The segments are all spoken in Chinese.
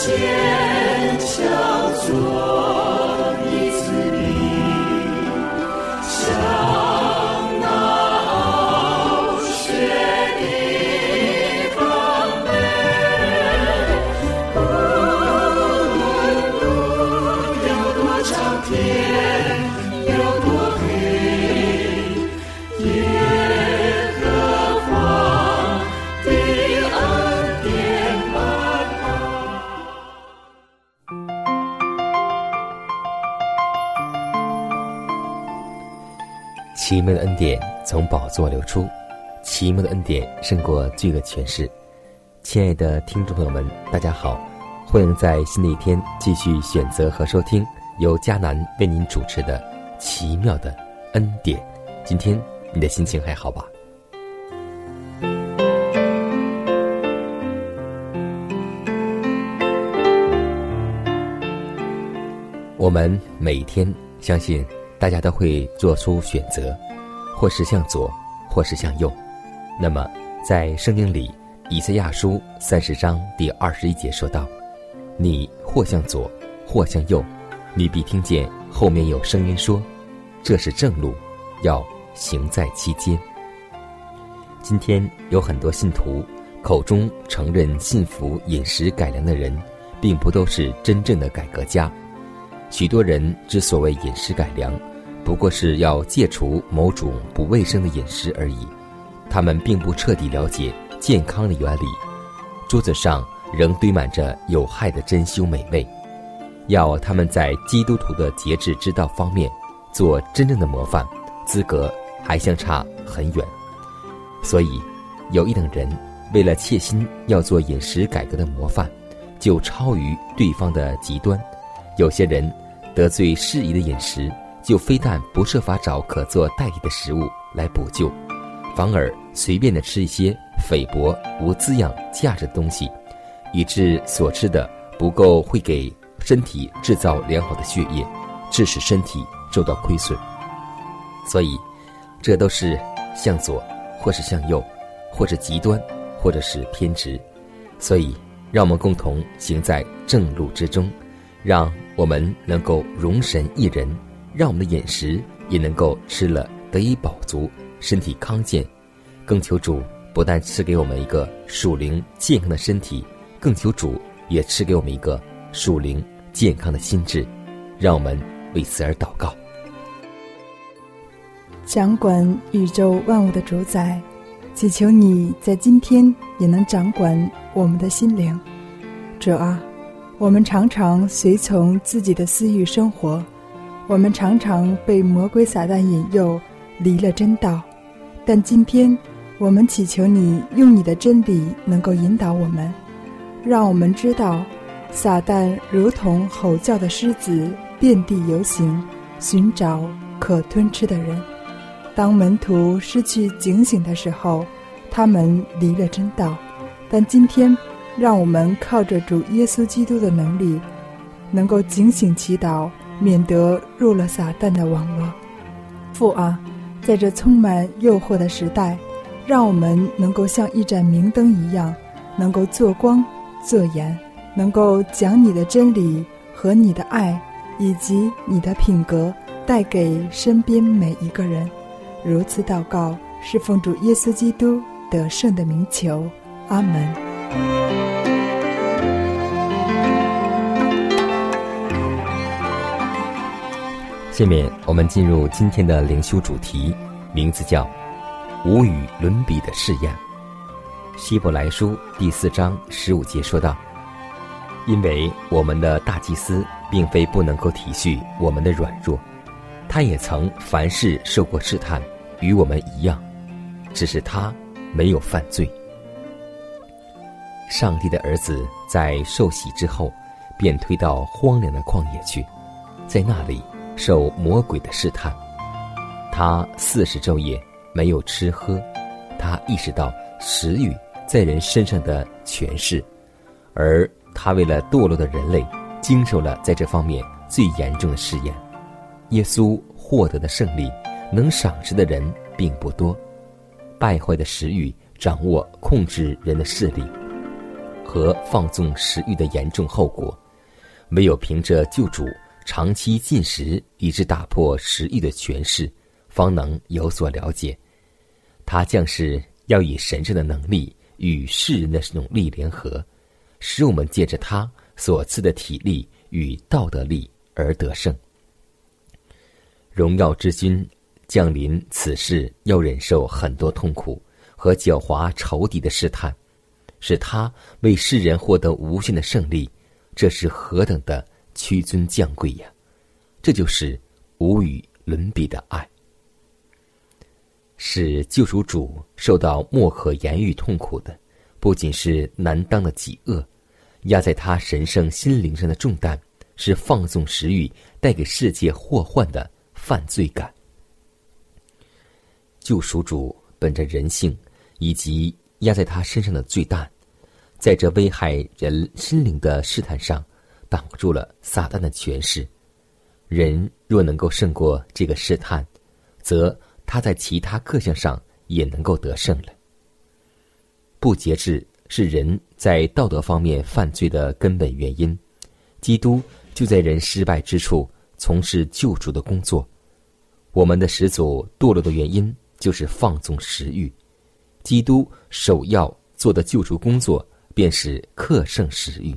坚强做。奇妙的恩典从宝座流出，奇妙的恩典胜过罪恶权势。亲爱的听众朋友们，大家好，欢迎在新的一天继续选择和收听由迦南为您主持的《奇妙的恩典》。今天你的心情还好吧？我们每天相信。大家都会做出选择，或是向左，或是向右。那么，在圣经里，以赛亚书三十章第二十一节说道：“你或向左，或向右，你必听见后面有声音说：这是正路，要行在其间。”今天有很多信徒口中承认信服饮食改良的人，并不都是真正的改革家。许多人之所谓饮食改良，不过是要戒除某种不卫生的饮食而已，他们并不彻底了解健康的原理。桌子上仍堆满着有害的珍馐美味，要他们在基督徒的节制之道方面做真正的模范，资格还相差很远。所以，有一等人为了切心要做饮食改革的模范，就超于对方的极端；有些人得罪适宜的饮食。就非但不设法找可做代替的食物来补救，反而随便的吃一些菲薄无滋养价值的东西，以致所吃的不够会给身体制造良好的血液，致使身体受到亏损。所以，这都是向左，或是向右，或者极端，或者是偏执。所以，让我们共同行在正路之中，让我们能够容神一人。让我们的饮食也能够吃了得以饱足，身体康健。更求主不但赐给我们一个属灵健康的身体，更求主也赐给我们一个属灵健康的心智。让我们为此而祷告。掌管宇宙万物的主宰，祈求你在今天也能掌管我们的心灵。主啊，我们常常随从自己的私欲生活。我们常常被魔鬼撒旦引诱，离了真道。但今天，我们祈求你用你的真理能够引导我们，让我们知道，撒旦如同吼叫的狮子，遍地游行，寻找可吞吃的人。当门徒失去警醒的时候，他们离了真道。但今天，让我们靠着主耶稣基督的能力，能够警醒祈祷。免得入了撒旦的网络。父啊，在这充满诱惑的时代，让我们能够像一盏明灯一样，能够做光做盐，能够将你的真理和你的爱以及你的品格带给身边每一个人。如此祷告，是奉主耶稣基督得胜的名求。阿门。下面我们进入今天的灵修主题，名字叫“无与伦比的试验”。希伯来书第四章十五节说道：“因为我们的大祭司并非不能够体恤我们的软弱，他也曾凡事受过试探，与我们一样，只是他没有犯罪。上帝的儿子在受洗之后，便推到荒凉的旷野去，在那里受魔鬼的试探。他四十昼夜没有吃喝，他意识到食欲在人身上的权势，而他为了堕落的人类，经受了在这方面最严重的试验。耶稣获得的胜利，能赏识的人并不多。败坏的食欲掌握控制人的势力。和放纵食欲的严重后果，唯有凭着救主长期进食，以致打破食欲的权势，方能有所了解。他将是要以神圣的能力与世人的努力联合，使我们借着他所赐的体力与道德力而得胜。荣耀之君降临此世，要忍受很多痛苦和狡猾仇敌的试探。是他为世人获得无限的胜利，这是何等的屈尊降贵呀！这就是无与伦比的爱，使救赎主受到莫可言喻痛苦的，不仅是难当的饥饿，压在他神圣心灵上的重担，是放纵食欲带给世界祸患的犯罪感。救赎主本着人性以及。压在他身上的罪担，在这危害人心灵的试探上，挡住了撒旦的权势。人若能够胜过这个试探，则他在其他各项上也能够得胜了。不节制是人在道德方面犯罪的根本原因。基督就在人失败之处从事救赎的工作。我们的始祖堕落的原因就是放纵食欲。基督首要做的救赎工作，便是克胜食欲。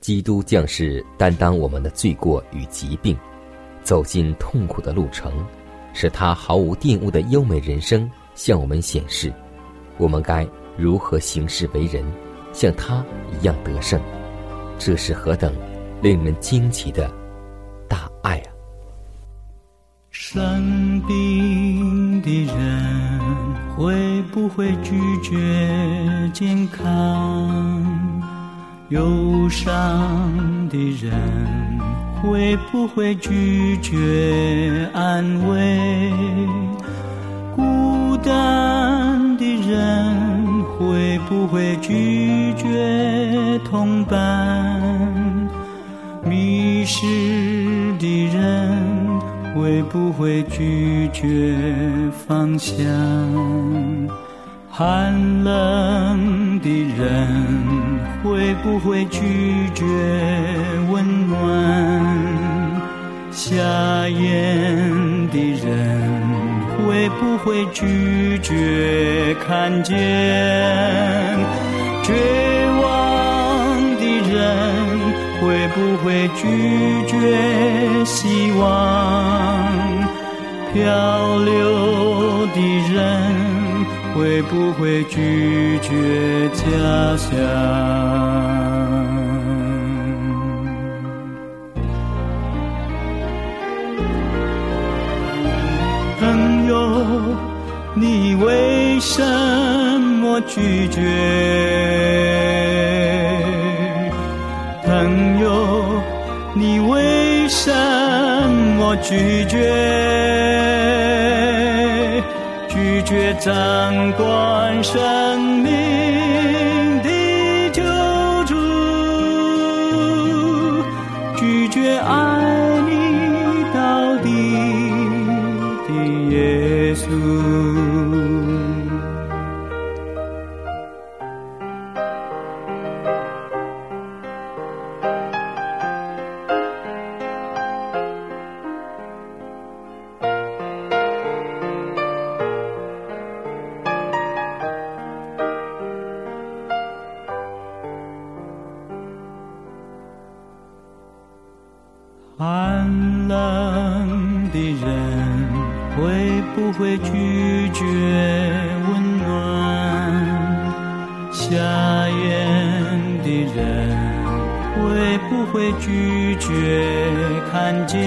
基督将士担当我们的罪过与疾病，走进痛苦的路程，使他毫无玷污的优美人生向我们显示，我们该如何行事为人，像他一样得胜。这是何等令人惊奇的大爱啊！生病的人会不会拒绝健康？忧伤的人会不会拒绝安慰？孤单的人会不会拒绝同伴？迷失的人。会不会拒绝方向？寒冷的人会不会拒绝温暖？瞎眼的人会不会拒绝看见？绝望的人会不会拒绝希望？漂流的人会不会拒绝家乡？朋友，你为什么拒绝？朋友，你为什么拒绝？却掌管生命寒冷的人会不会拒绝温暖瞎眼的人。会不会拒绝看见？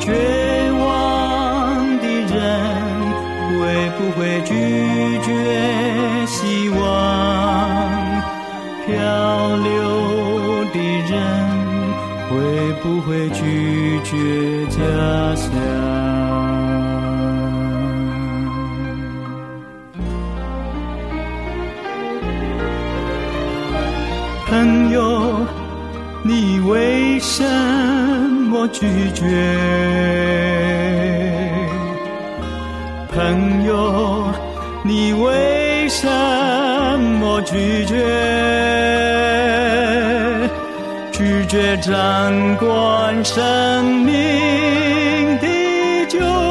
绝望的人会不会拒绝希望？漂流的人会不会拒绝家乡？朋友，你为什么拒绝？朋友，你为什么拒绝？拒绝掌管生命的酒。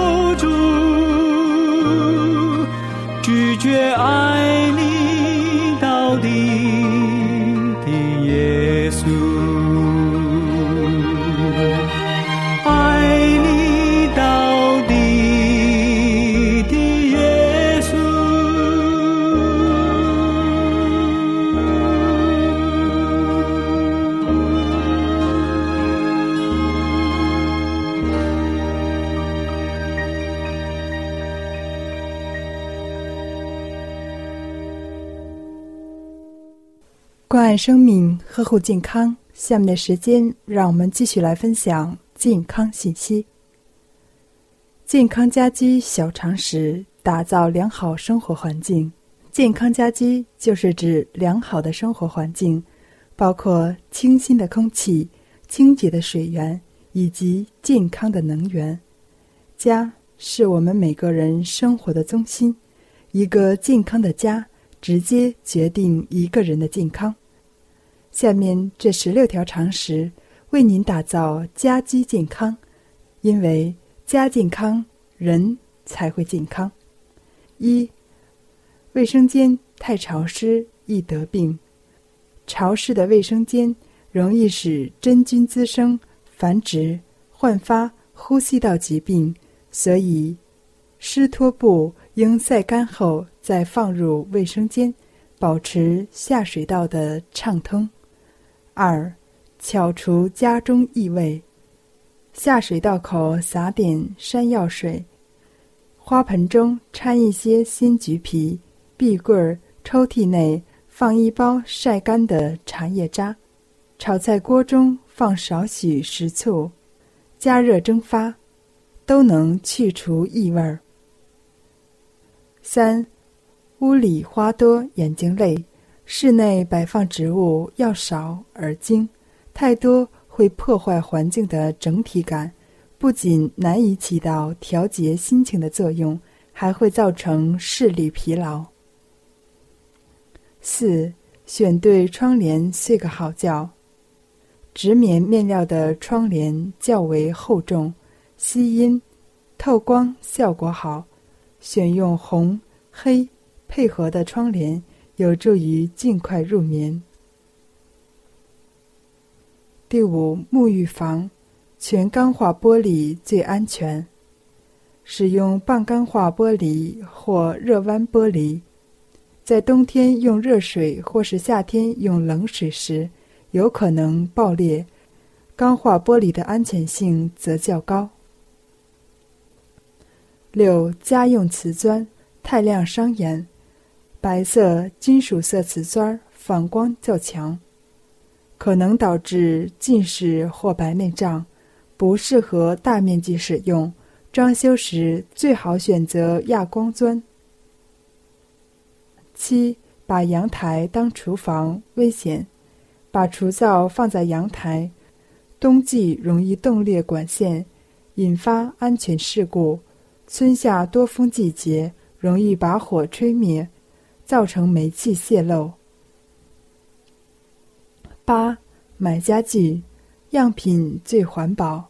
生命，呵护健康。下面的时间，让我们继续来分享健康信息。健康家居小常识，打造良好生活环境。健康家居就是指良好的生活环境，包括清新的空气、清洁的水源以及健康的能源。家是我们每个人生活的中心，一个健康的家。直接决定一个人的健康。下面这十六条常识为您打造家居健康，因为家健康，人才会健康。一、卫生间太潮湿易得病。潮湿的卫生间容易使真菌滋生、繁殖、焕发呼吸道疾病，所以湿拖布应晒干后。再放入卫生间，保持下水道的畅通。二，巧除家中异味。下水道口撒点山药水，花盆中掺一些新橘皮，壁柜抽屉内放一包晒干的茶叶渣，炒菜锅中放少许食醋，加热蒸发，都能去除异味儿。三。屋里花多眼睛累，室内摆放植物要少而精，太多会破坏环境的整体感，不仅难以起到调节心情的作用，还会造成视力疲劳。四，选对窗帘睡个好觉。直棉面料的窗帘较为厚重，吸音、透光效果好，选用红、黑。配合的窗帘有助于尽快入眠。第五，沐浴房全钢化玻璃最安全，使用半钢化玻璃或热弯玻璃。在冬天用热水或是夏天用冷水时，有可能爆裂。钢化玻璃的安全性则较高。六，家用瓷砖太亮伤眼。白色、金属色瓷砖反光较强，可能导致近视或白内障，不适合大面积使用。装修时最好选择亚光砖。七，把阳台当厨房危险，把厨灶放在阳台，冬季容易冻裂管线，引发安全事故。春夏多风季节容易把火吹灭。造成煤气泄漏。八，买家具样品最环保。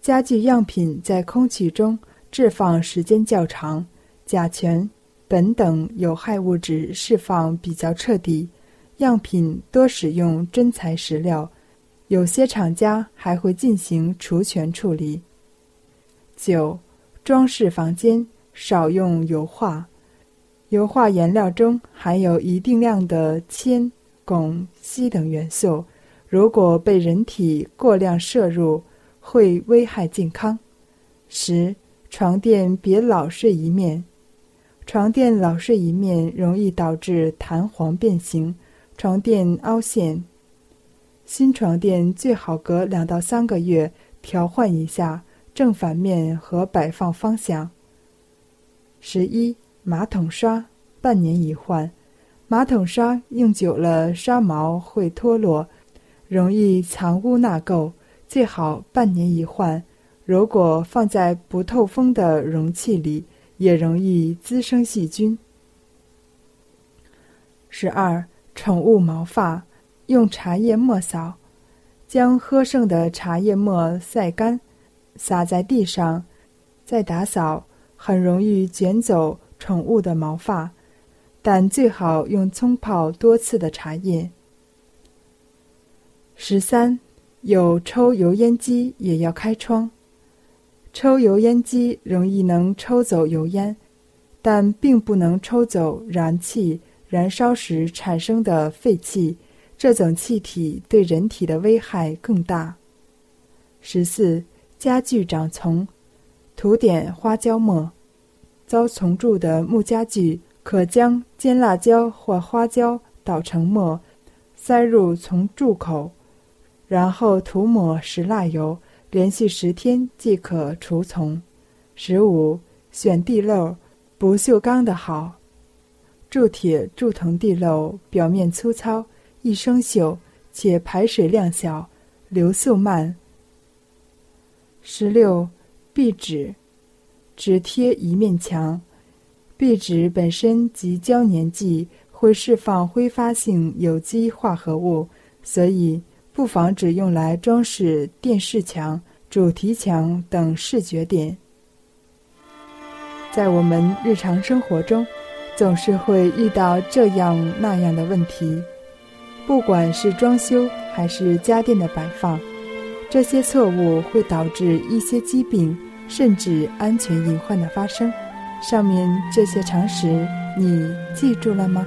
家具样品在空气中置放时间较长，甲醛、苯等有害物质释放比较彻底。样品多使用真材实料，有些厂家还会进行除醛处理。九，装饰房间少用油画。油画颜料中含有一定量的铅、汞、硒等元素，如果被人体过量摄入，会危害健康。十、床垫别老睡一面，床垫老睡一面容易导致弹簧变形，床垫凹陷。新床垫最好隔两到三个月调换一下正反面和摆放方向。十一、马桶刷半年一换。马桶刷用久了，刷毛会脱落，容易藏污纳垢，最好半年一换。如果放在不透风的容器里，也容易滋生细菌。十二，宠物毛发用茶叶末扫，将喝剩的茶叶末晒干，撒在地上，再打扫，很容易卷走宠物的毛发。但最好用冲泡多次的茶叶。十三，有抽油烟机也要开窗。抽油烟机容易能抽走油烟，但并不能抽走燃气燃烧时产生的废气，这种气体对人体的危害更大。十四，家具长虫，涂点花椒末。遭虫蛀的木家具。可将尖辣椒或花椒捣成末，塞入虫蛀口，然后涂抹石蜡油，连续十天即可除虫。十五，选地漏，不锈钢的好。铸铁铸铜地漏表面粗糙，易生锈，且排水量小，流速慢。十六，壁纸，只贴一面墙。壁纸本身及胶粘剂，会释放挥发性有机化合物，所以不妨只用来装饰电视墙、主题墙等视觉点。在我们日常生活中，总是会遇到这样那样的问题，不管是装修还是家电的摆放，这些错误会导致一些疾病甚至安全隐患的发生。上面这些常识，你记住了吗？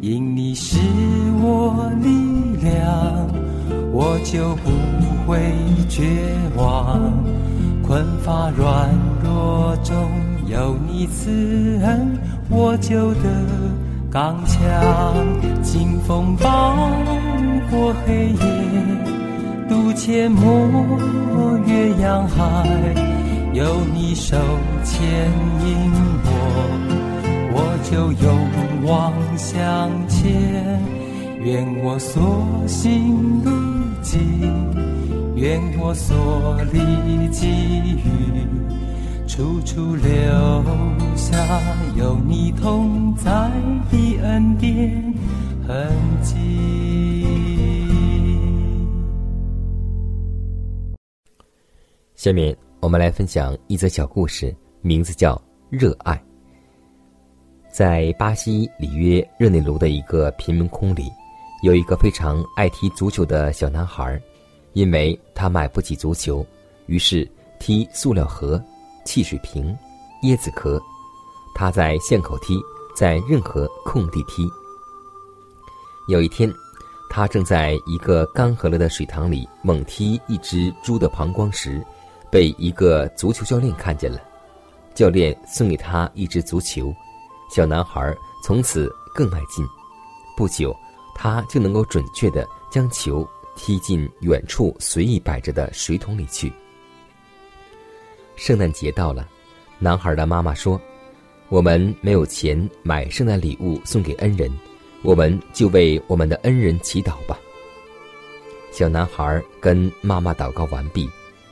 因你是我力量，我就不会绝望。困乏软弱中有你慈恩，我就得。刚强，劲风暴过黑夜，渡阡陌月洋海，有你手牵引我，我就勇往向前。愿我所行路径，愿我所历际遇。处处留下有你同在的恩典痕迹。下面我们来分享一则小故事，名字叫《热爱》。在巴西里约热内卢的一个贫民窟里，有一个非常爱踢足球的小男孩，因为他买不起足球，于是踢塑料盒。汽水瓶、椰子壳，他在巷口踢，在任何空地踢。有一天，他正在一个干涸了的水塘里猛踢一只猪的膀胱时，被一个足球教练看见了。教练送给他一只足球，小男孩从此更爱劲。不久，他就能够准确的将球踢进远处随意摆着的水桶里去。圣诞节到了，男孩的妈妈说：“我们没有钱买圣诞礼物送给恩人，我们就为我们的恩人祈祷吧。”小男孩跟妈妈祷告完毕，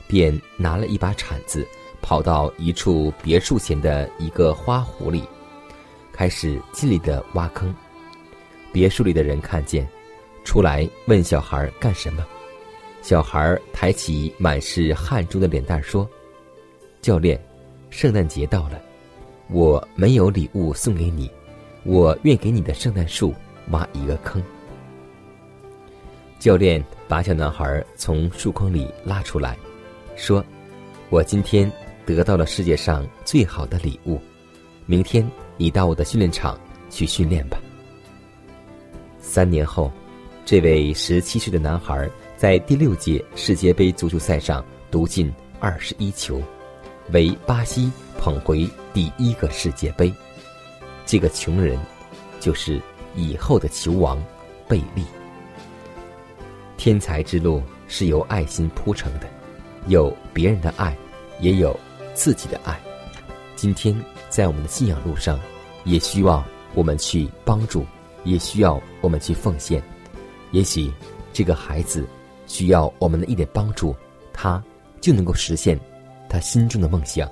便拿了一把铲子，跑到一处别墅前的一个花湖里，开始尽力的挖坑。别墅里的人看见，出来问小孩干什么。小孩抬起满是汗珠的脸蛋说。教练，圣诞节到了，我没有礼物送给你，我愿给你的圣诞树挖一个坑。教练把小男孩从树坑里拉出来，说：“我今天得到了世界上最好的礼物，明天你到我的训练场去训练吧。”三年后，这位十七岁的男孩在第六届世界杯足球赛上独进二十一球。为巴西捧回第一个世界杯，这个穷人就是以后的球王贝利。天才之路是由爱心铺成的，有别人的爱，也有自己的爱。今天在我们的信仰路上，也需要我们去帮助，也需要我们去奉献。也许这个孩子需要我们的一点帮助，他就能够实现。他心中的梦想，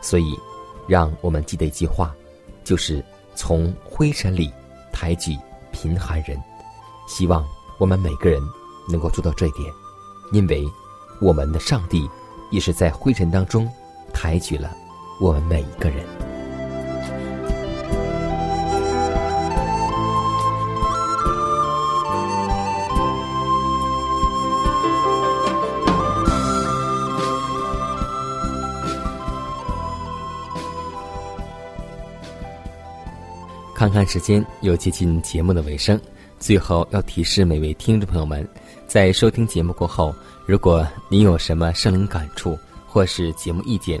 所以，让我们记得一句话，就是从灰尘里抬举贫寒人。希望我们每个人能够做到这一点，因为我们的上帝也是在灰尘当中抬举了我们每一个人。看看时间，又接近节目的尾声。最后要提示每位听众朋友们，在收听节目过后，如果您有什么生灵感触或是节目意见，